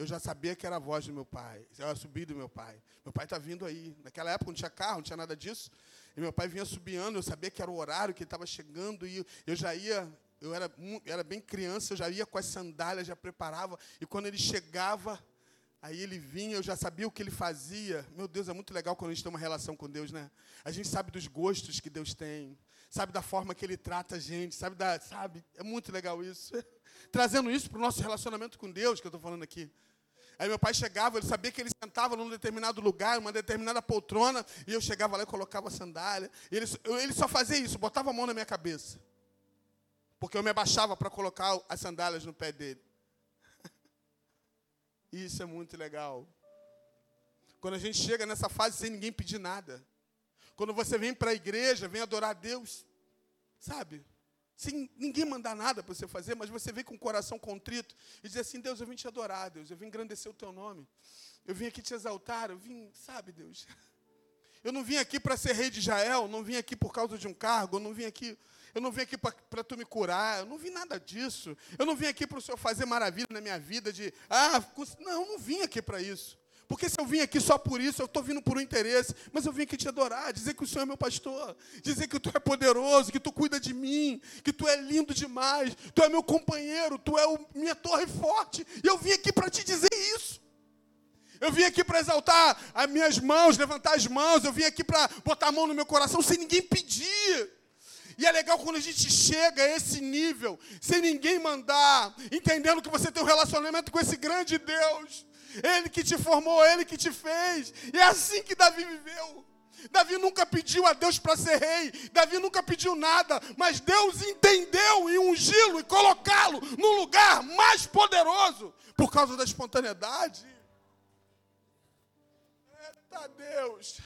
eu já sabia que era a voz do meu pai, era subir do meu pai. Meu pai está vindo aí. Naquela época não tinha carro, não tinha nada disso. E meu pai vinha subiando, eu sabia que era o horário que ele estava chegando, e eu já ia, eu era, era bem criança, eu já ia com as sandálias, já preparava, e quando ele chegava, aí ele vinha, eu já sabia o que ele fazia. Meu Deus, é muito legal quando a gente tem uma relação com Deus, né? A gente sabe dos gostos que Deus tem, sabe da forma que ele trata a gente, sabe da, sabe? É muito legal isso. Trazendo isso para o nosso relacionamento com Deus, que eu estou falando aqui. Aí meu pai chegava, ele sabia que ele sentava num determinado lugar, uma determinada poltrona, e eu chegava lá e colocava a sandália. Ele, ele só fazia isso, botava a mão na minha cabeça. Porque eu me abaixava para colocar as sandálias no pé dele. Isso é muito legal. Quando a gente chega nessa fase sem ninguém pedir nada. Quando você vem para a igreja, vem adorar a Deus, sabe? Sem ninguém mandar nada para você fazer, mas você vem com o coração contrito e diz assim: Deus, eu vim te adorar, Deus, eu vim engrandecer o teu nome. Eu vim aqui te exaltar, eu vim, sabe, Deus? Eu não vim aqui para ser rei de Israel, não vim aqui por causa de um cargo, eu não vim aqui eu não vim aqui para tu me curar, eu não vim nada disso. Eu não vim aqui para o Senhor fazer maravilha na minha vida de, ah, não, eu não vim aqui para isso. Porque se eu vim aqui só por isso, eu estou vindo por um interesse. Mas eu vim aqui te adorar, dizer que o Senhor é meu pastor, dizer que tu é poderoso, que tu cuida de mim, que tu é lindo demais, tu é meu companheiro, tu é o, minha torre forte. E eu vim aqui para te dizer isso. Eu vim aqui para exaltar as minhas mãos, levantar as mãos. Eu vim aqui para botar a mão no meu coração sem ninguém pedir. E é legal quando a gente chega a esse nível, sem ninguém mandar, entendendo que você tem um relacionamento com esse grande Deus. Ele que te formou, ele que te fez. E é assim que Davi viveu. Davi nunca pediu a Deus para ser rei, Davi nunca pediu nada, mas Deus entendeu e ungí-lo e colocá-lo no lugar mais poderoso por causa da espontaneidade. Eita Deus!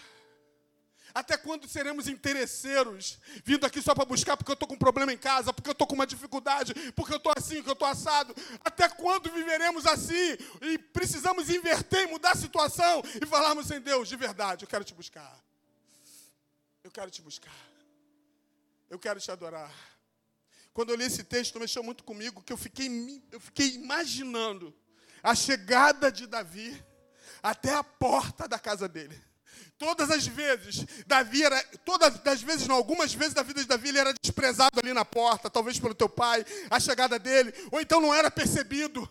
Até quando seremos interesseiros, vindo aqui só para buscar porque eu estou com um problema em casa, porque eu estou com uma dificuldade, porque eu estou assim, porque eu estou assado? Até quando viveremos assim? E precisamos inverter e mudar a situação e falarmos em Deus, de verdade, eu quero te buscar. Eu quero te buscar. Eu quero te adorar. Quando eu li esse texto, mexeu muito comigo, que eu fiquei, eu fiquei imaginando a chegada de Davi até a porta da casa dele. Todas as vezes, Davi era, todas as vezes, não, algumas vezes da vida de Davi, ele era desprezado ali na porta, talvez pelo teu pai, a chegada dele, ou então não era percebido,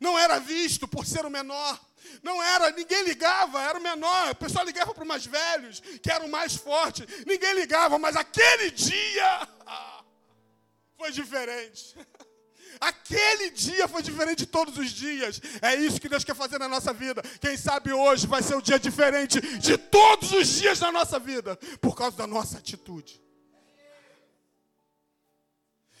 não era visto por ser o menor. Não era, ninguém ligava, era o menor. O pessoal ligava para os mais velhos, que era o mais forte. Ninguém ligava, mas aquele dia foi diferente. Aquele dia foi diferente de todos os dias. É isso que Deus quer fazer na nossa vida. Quem sabe hoje vai ser o um dia diferente de todos os dias da nossa vida, por causa da nossa atitude.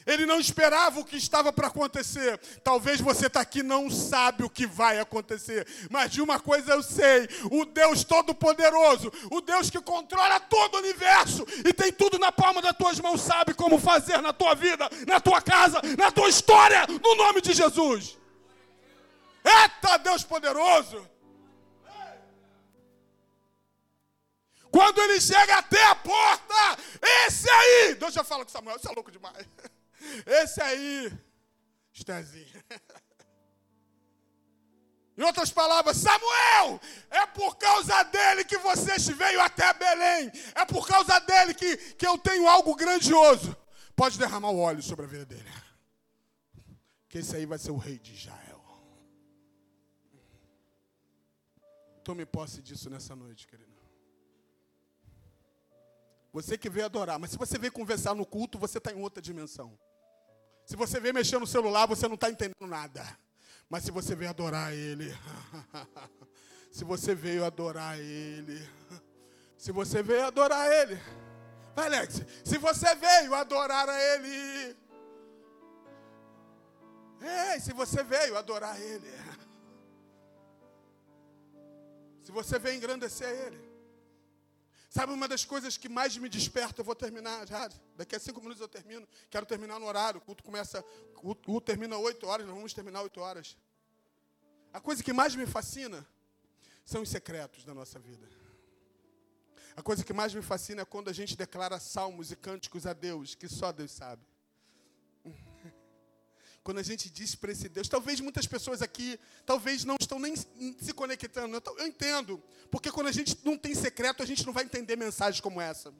Ele não esperava o que estava para acontecer. Talvez você está aqui não sabe o que vai acontecer. Mas de uma coisa eu sei: o Deus Todo-Poderoso, o Deus que controla todo o universo e tem tudo na palma das tuas mãos, sabe como fazer na tua vida, na tua casa, na tua história, no nome de Jesus. Eita Deus poderoso! Quando ele chega até a porta, esse aí, Deus já fala com Samuel, você é louco demais. Esse aí, Estezinho. Em outras palavras, Samuel, é por causa dele que você veio até Belém. É por causa dele que, que eu tenho algo grandioso. Pode derramar o óleo sobre a vida dele. Que esse aí vai ser o rei de Israel. Tome posse disso nessa noite, querido. Você que veio adorar, mas se você veio conversar no culto, você está em outra dimensão. Se você vem mexer no celular, você não está entendendo nada. Mas se você veio adorar Ele, se você veio adorar Ele, se você veio adorar Ele, vai Alex, se você veio adorar a Ele, ei, se você veio adorar Ele, se você veio engrandecer Ele, Sabe uma das coisas que mais me desperta? Eu vou terminar já. Daqui a cinco minutos eu termino. Quero terminar no horário. O culto começa. O culto termina oito horas. Nós vamos terminar oito horas. A coisa que mais me fascina são os secretos da nossa vida. A coisa que mais me fascina é quando a gente declara salmos e cânticos a Deus, que só Deus sabe. Quando a gente diz para esse Deus, talvez muitas pessoas aqui, talvez não estão nem se conectando. Eu, eu entendo, porque quando a gente não tem secreto, a gente não vai entender mensagens como essa.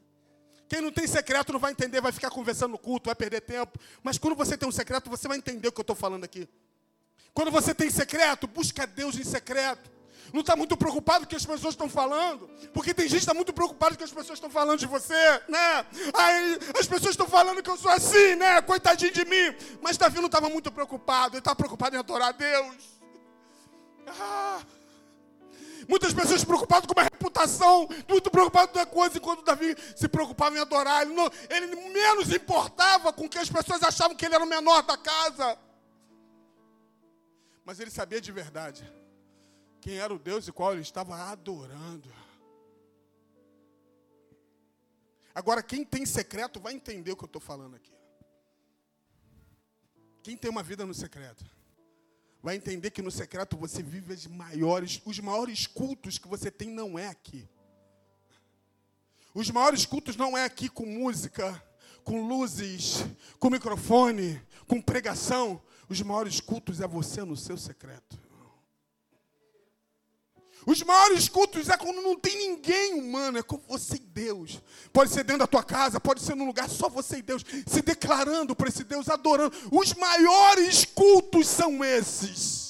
Quem não tem secreto não vai entender, vai ficar conversando no culto, vai perder tempo. Mas quando você tem um secreto, você vai entender o que eu estou falando aqui. Quando você tem secreto, busca Deus em secreto não está muito preocupado com o que as pessoas estão falando, porque tem gente que está muito preocupado com o que as pessoas estão falando de você, né? Aí as pessoas estão falando que eu sou assim, né? Coitadinho de mim. Mas Davi não estava muito preocupado, ele estava preocupado em adorar a Deus. Ah. Muitas pessoas preocupadas com a reputação, muito preocupado com a coisa, enquanto Davi se preocupava em adorar. Ele, não, ele menos importava com que as pessoas achavam que ele era o menor da casa. Mas ele sabia de verdade quem era o Deus e qual ele estava adorando. Agora, quem tem secreto vai entender o que eu estou falando aqui. Quem tem uma vida no secreto vai entender que no secreto você vive as maiores, os maiores cultos que você tem não é aqui. Os maiores cultos não é aqui com música, com luzes, com microfone, com pregação. Os maiores cultos é você no seu secreto. Os maiores cultos é quando não tem ninguém humano, é com você e Deus. Pode ser dentro da tua casa, pode ser num lugar só você e Deus, se declarando para esse Deus, adorando. Os maiores cultos são esses.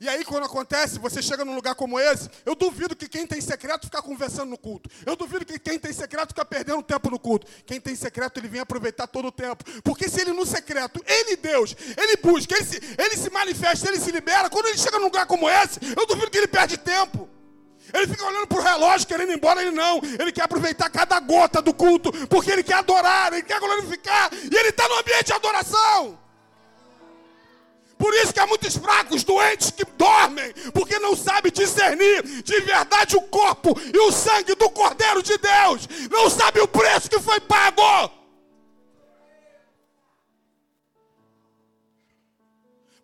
E aí, quando acontece, você chega num lugar como esse, eu duvido que quem tem secreto ficar conversando no culto. Eu duvido que quem tem secreto ficar perdendo tempo no culto. Quem tem secreto, ele vem aproveitar todo o tempo. Porque se ele no secreto, ele Deus, ele busca, ele se, ele se manifesta, ele se libera. Quando ele chega num lugar como esse, eu duvido que ele perde tempo. Ele fica olhando para o relógio, querendo ir embora, ele não. Ele quer aproveitar cada gota do culto, porque ele quer adorar, ele quer glorificar, e ele está no ambiente de adoração. Por isso que há muitos fracos, doentes que dormem, porque não sabem discernir de verdade o corpo e o sangue do Cordeiro de Deus. Não sabe o preço que foi pago.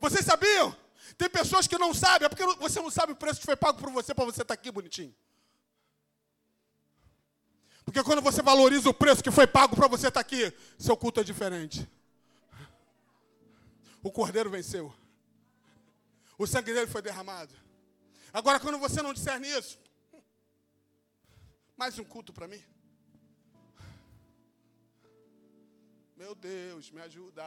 Vocês sabiam? Tem pessoas que não sabem, é porque você não sabe o preço que foi pago por você para você estar tá aqui bonitinho. Porque quando você valoriza o preço que foi pago para você estar tá aqui, seu culto é diferente. O cordeiro venceu. O sangue dele foi derramado. Agora, quando você não discerne isso, mais um culto para mim. Meu Deus, me ajuda.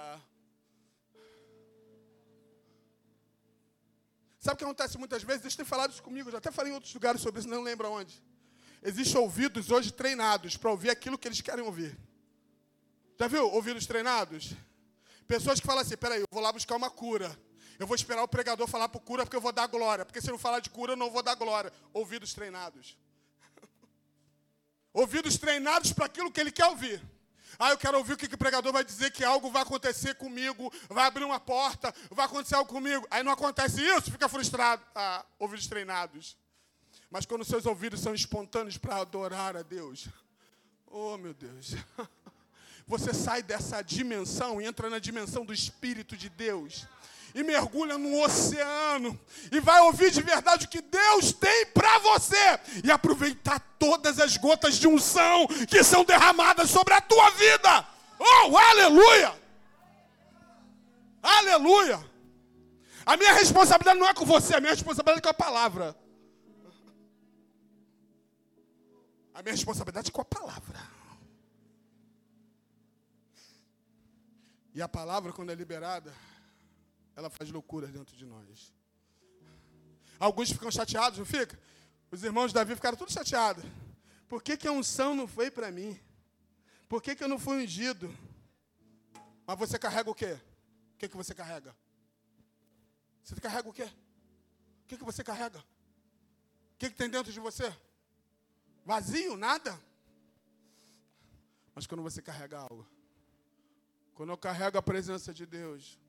Sabe o que acontece muitas vezes? Eles têm falado isso comigo, já até falei em outros lugares sobre isso, não lembro onde. Existem ouvidos hoje treinados para ouvir aquilo que eles querem ouvir. Já viu ouvidos treinados? Pessoas que falam assim: peraí, eu vou lá buscar uma cura. Eu vou esperar o pregador falar por cura porque eu vou dar glória. Porque se não falar de cura, eu não vou dar glória. Ouvidos treinados. Ouvidos treinados para aquilo que ele quer ouvir. Ah, eu quero ouvir o que, que o pregador vai dizer que algo vai acontecer comigo, vai abrir uma porta, vai acontecer algo comigo. Aí não acontece isso, fica frustrado. Ah, ouvidos treinados. Mas quando seus ouvidos são espontâneos para adorar a Deus, oh meu Deus. Você sai dessa dimensão e entra na dimensão do Espírito de Deus. E mergulha no oceano. E vai ouvir de verdade o que Deus tem para você. E aproveitar todas as gotas de unção que são derramadas sobre a tua vida. Oh, aleluia! Aleluia! A minha responsabilidade não é com você, a minha responsabilidade é com a palavra. A minha responsabilidade é com a palavra. E a palavra, quando é liberada, ela faz loucuras dentro de nós. Alguns ficam chateados, não fica? Os irmãos de Davi ficaram todos chateados. Por que, que a unção não foi para mim? Por que, que eu não fui ungido? Mas você carrega o quê? O que, que você carrega? Você carrega o quê? O que, que você carrega? O que, que tem dentro de você? Vazio, nada? Mas quando você carrega algo, quando eu carrego a presença de Deus,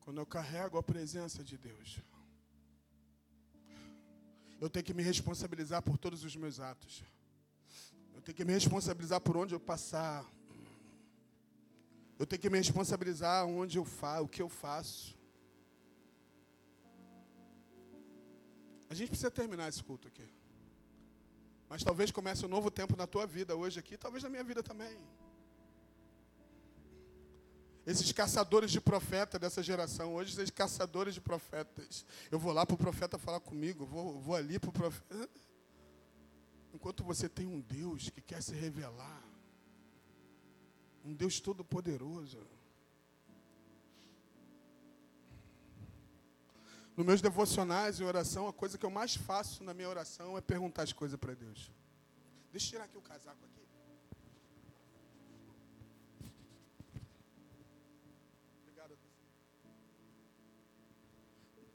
quando eu carrego a presença de Deus, eu tenho que me responsabilizar por todos os meus atos. Eu tenho que me responsabilizar por onde eu passar. Eu tenho que me responsabilizar onde eu faço, o que eu faço. A gente precisa terminar esse culto aqui. Mas talvez comece um novo tempo na tua vida hoje aqui, talvez na minha vida também. Esses caçadores de profeta dessa geração, hoje, esses caçadores de profetas. Eu vou lá para o profeta falar comigo, vou, vou ali para o profeta. Enquanto você tem um Deus que quer se revelar, um Deus todo-poderoso. Nos meus devocionais e oração, a coisa que eu mais faço na minha oração é perguntar as coisas para Deus. Deixa eu tirar aqui o casaco aqui.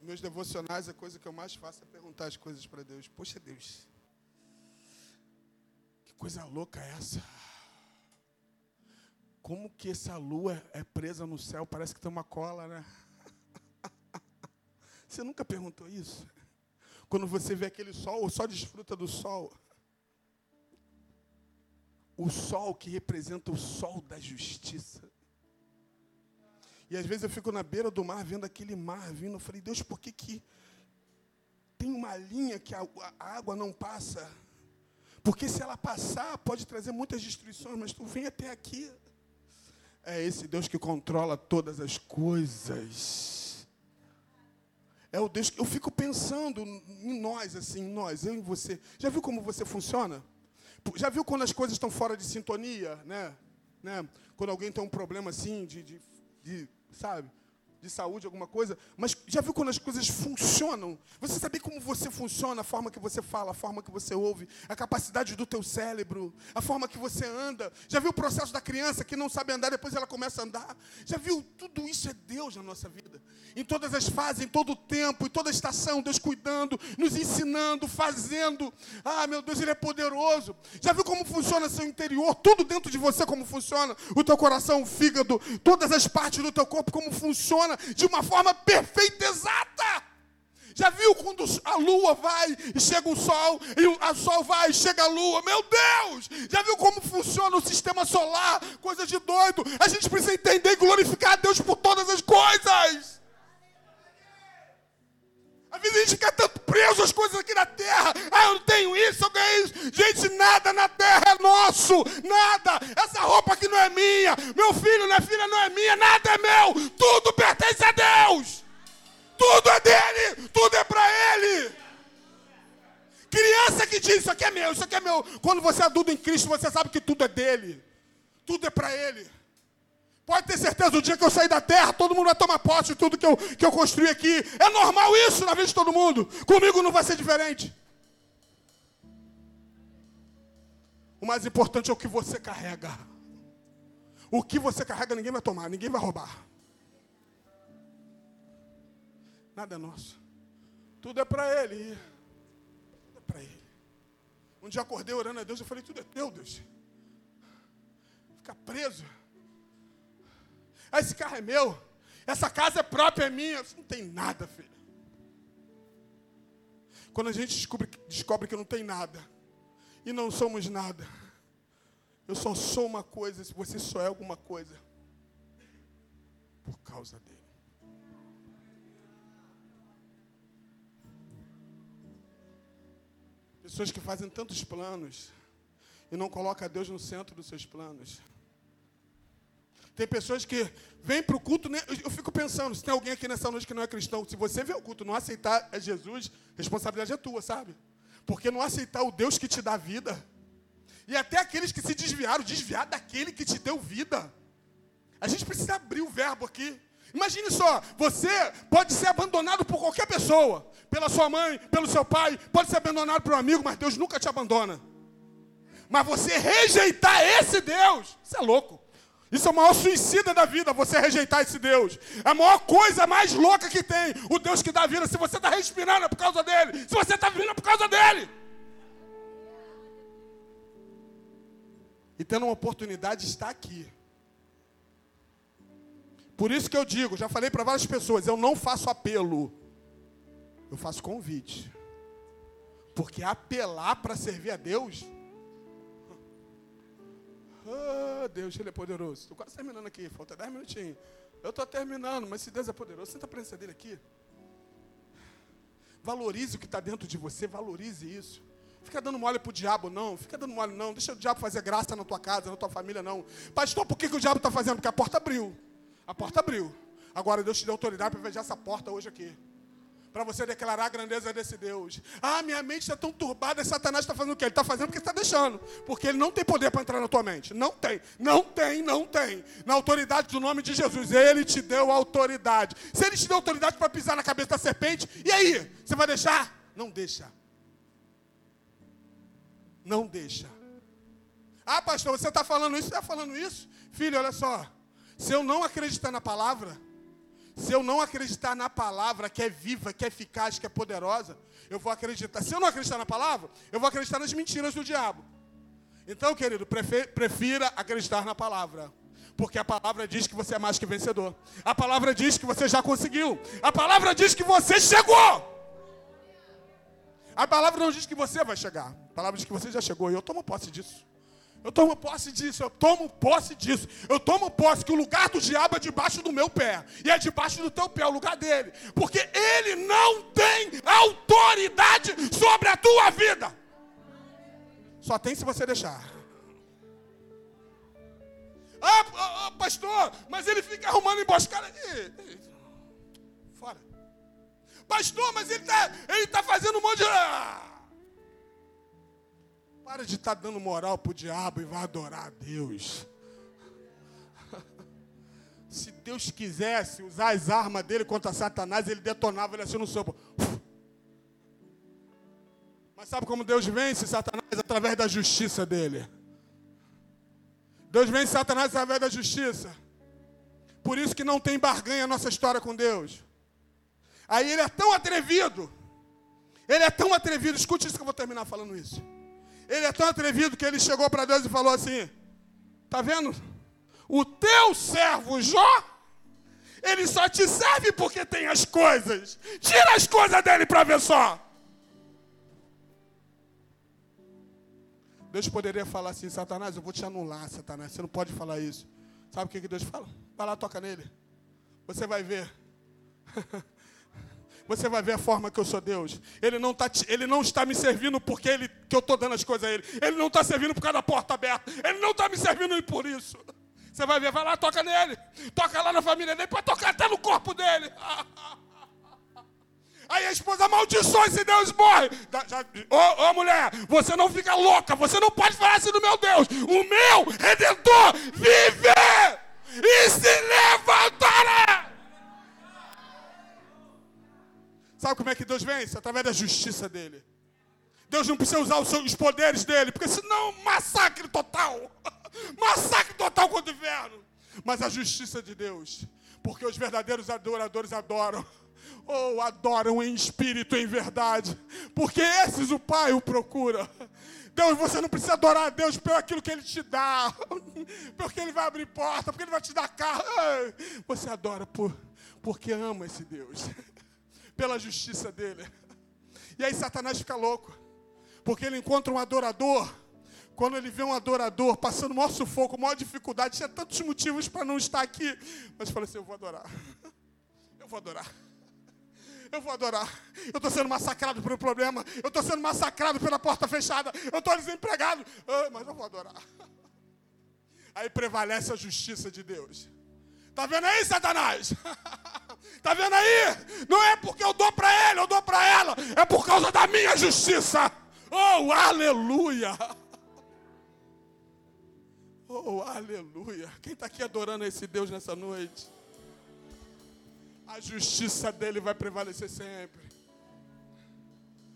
Meus devocionais, a coisa que eu mais faço é perguntar as coisas para Deus. Poxa, Deus, que coisa louca é essa? Como que essa lua é presa no céu? Parece que tem uma cola, né? Você nunca perguntou isso? Quando você vê aquele sol, ou só desfruta do sol. O sol que representa o sol da justiça. E às vezes eu fico na beira do mar, vendo aquele mar vindo. Eu falei, Deus, por que, que tem uma linha que a, a água não passa? Porque se ela passar, pode trazer muitas destruições, mas tu vem até aqui. É esse Deus que controla todas as coisas. É o Deus que eu fico pensando em nós, assim, em nós, eu e você. Já viu como você funciona? Já viu quando as coisas estão fora de sintonia, né? né? Quando alguém tem um problema assim de, de, de sabe? De saúde, alguma coisa, mas já viu quando as coisas funcionam? Você sabe como você funciona, a forma que você fala, a forma que você ouve, a capacidade do teu cérebro, a forma que você anda. Já viu o processo da criança que não sabe andar, depois ela começa a andar? Já viu? Tudo isso é Deus na nossa vida. Em todas as fases, em todo o tempo, em toda a estação, Deus cuidando, nos ensinando, fazendo. Ah, meu Deus, Ele é poderoso. Já viu como funciona seu interior? Tudo dentro de você, como funciona? O teu coração, o fígado, todas as partes do teu corpo, como funciona? Funciona de uma forma perfeita, exata. Já viu quando a lua vai e chega o sol, e o sol vai e chega a lua? Meu Deus! Já viu como funciona o sistema solar? Coisa de doido. A gente precisa entender e glorificar a Deus por todas as coisas. Às vezes a gente fica tanto preso às coisas aqui na terra. Ah, eu não tenho isso, eu ganhei isso. Gente, nada na terra é nosso. Nada. Essa roupa aqui não é minha. Meu filho, minha filha não é minha. Nada é meu. Tudo pertence a Deus. Tudo é dele. Tudo é para ele. Criança que diz: Isso aqui é meu, isso aqui é meu. Quando você é adulto em Cristo, você sabe que tudo é dele. Tudo é para ele. Pode ter certeza, o dia que eu sair da terra, todo mundo vai tomar posse de tudo que eu, que eu construí aqui. É normal isso na vida de todo mundo. Comigo não vai ser diferente. O mais importante é o que você carrega. O que você carrega, ninguém vai tomar, ninguém vai roubar. Nada é nosso. Tudo é para Ele. Tudo é para Ele. Um dia acordei orando a Deus, eu falei, tudo é teu, Deus. Fica preso. Esse carro é meu. Essa casa é própria, é minha. Não tem nada, filho. Quando a gente descobre, descobre que não tem nada, e não somos nada, eu só sou uma coisa, se você só é alguma coisa, por causa dele. Pessoas que fazem tantos planos e não colocam Deus no centro dos seus planos. Tem pessoas que vêm para o culto, né? eu fico pensando, se tem alguém aqui nessa noite que não é cristão, se você vê o culto não aceitar Jesus, responsabilidade é tua, sabe? Porque não aceitar o Deus que te dá vida. E até aqueles que se desviaram, desviar daquele que te deu vida. A gente precisa abrir o verbo aqui. Imagine só, você pode ser abandonado por qualquer pessoa, pela sua mãe, pelo seu pai, pode ser abandonado por um amigo, mas Deus nunca te abandona. Mas você rejeitar esse Deus, isso é louco. Isso é o maior suicida da vida, você rejeitar esse Deus. É a maior coisa mais louca que tem. O Deus que dá vida. Se você está respirando é por causa dele. Se você está vivendo é por causa dele. E tendo uma oportunidade está aqui. Por isso que eu digo, já falei para várias pessoas, eu não faço apelo. Eu faço convite. Porque apelar para servir a Deus Oh, Deus, Ele é poderoso. Estou quase terminando aqui, falta 10 minutinhos. Eu estou terminando, mas se Deus é poderoso, senta a presença dele aqui. Valorize o que está dentro de você, valorize isso. Fica dando mole para o diabo, não. Fica dando mole, não. Deixa o diabo fazer graça na tua casa, na tua família, não. Pastor, por que, que o diabo está fazendo? Porque a porta abriu. A porta abriu. Agora Deus te deu autoridade para fechar essa porta hoje aqui para você declarar a grandeza desse Deus. Ah, minha mente está tão turbada, Satanás está fazendo o quê? Ele está fazendo porque está deixando. Porque ele não tem poder para entrar na tua mente. Não tem, não tem, não tem. Na autoridade do nome de Jesus, ele te deu autoridade. Se ele te deu autoridade para pisar na cabeça da serpente, e aí? Você vai deixar? Não deixa. Não deixa. Ah, pastor, você está falando isso? Está falando isso? Filho, olha só. Se eu não acreditar na palavra, se eu não acreditar na palavra que é viva, que é eficaz, que é poderosa, eu vou acreditar. Se eu não acreditar na palavra, eu vou acreditar nas mentiras do diabo. Então, querido, prefira acreditar na palavra. Porque a palavra diz que você é mais que vencedor. A palavra diz que você já conseguiu. A palavra diz que você chegou. A palavra não diz que você vai chegar. A palavra diz que você já chegou. E eu tomo posse disso. Eu tomo posse disso, eu tomo posse disso. Eu tomo posse que o lugar do diabo é debaixo do meu pé. E é debaixo do teu pé, o lugar dele. Porque ele não tem autoridade sobre a tua vida. Só tem se você deixar. Ah, ah, ah pastor, mas ele fica arrumando emboscada. Fora. Pastor, mas ele está ele tá fazendo um monte de. Para de estar tá dando moral para o diabo e vai adorar a Deus. Se Deus quisesse usar as armas dele contra Satanás, ele detonava ele assim no sopro. Mas sabe como Deus vence Satanás? Através da justiça dele. Deus vence Satanás através da justiça. Por isso que não tem barganha a nossa história com Deus. Aí ele é tão atrevido. Ele é tão atrevido. Escute isso que eu vou terminar falando isso. Ele é tão atrevido que ele chegou para Deus e falou assim: Tá vendo? O teu servo Jó, ele só te serve porque tem as coisas. Tira as coisas dele para ver só. Deus poderia falar assim: Satanás, eu vou te anular, Satanás. Você não pode falar isso. Sabe o que Deus fala? Vai lá, toca nele. Você vai ver. você vai ver a forma que eu sou Deus. Ele não, tá, ele não está me servindo porque ele, que eu estou dando as coisas a ele. Ele não está servindo por causa da porta aberta. Ele não está me servindo por isso. Você vai ver, vai lá, toca nele. Toca lá na família dele, para tocar até no corpo dele. Aí a esposa amaldiçoa se Deus morre. Ô, ô mulher, você não fica louca. Você não pode falar assim do meu Deus. O meu redentor vive e se levantará. Sabe como é que Deus vence? Através da justiça dele. Deus não precisa usar os poderes dele, porque senão massacre total. massacre total contra o inferno. Mas a justiça de Deus, porque os verdadeiros adoradores adoram. Ou adoram em espírito e em verdade. Porque esses o Pai o procura. Deus, você não precisa adorar a Deus pelo aquilo que Ele te dá, porque Ele vai abrir porta, porque Ele vai te dar carro. Você adora por, porque ama esse Deus pela justiça dele. E aí Satanás fica louco, porque ele encontra um adorador. Quando ele vê um adorador passando o maior sufoco, maior dificuldade, tinha tantos motivos para não estar aqui, mas fala assim: Eu vou adorar, eu vou adorar. Eu vou adorar. Eu estou sendo massacrado por um problema. Eu estou sendo massacrado pela porta fechada. Eu estou desempregado. Ah, mas eu vou adorar. Aí prevalece a justiça de Deus. Está vendo aí, Satanás? Está vendo aí? Não é porque eu dou para ele, eu dou para ela. É por causa da minha justiça. Oh, aleluia. Oh, aleluia. Quem está aqui adorando esse Deus nessa noite? A justiça dele vai prevalecer sempre.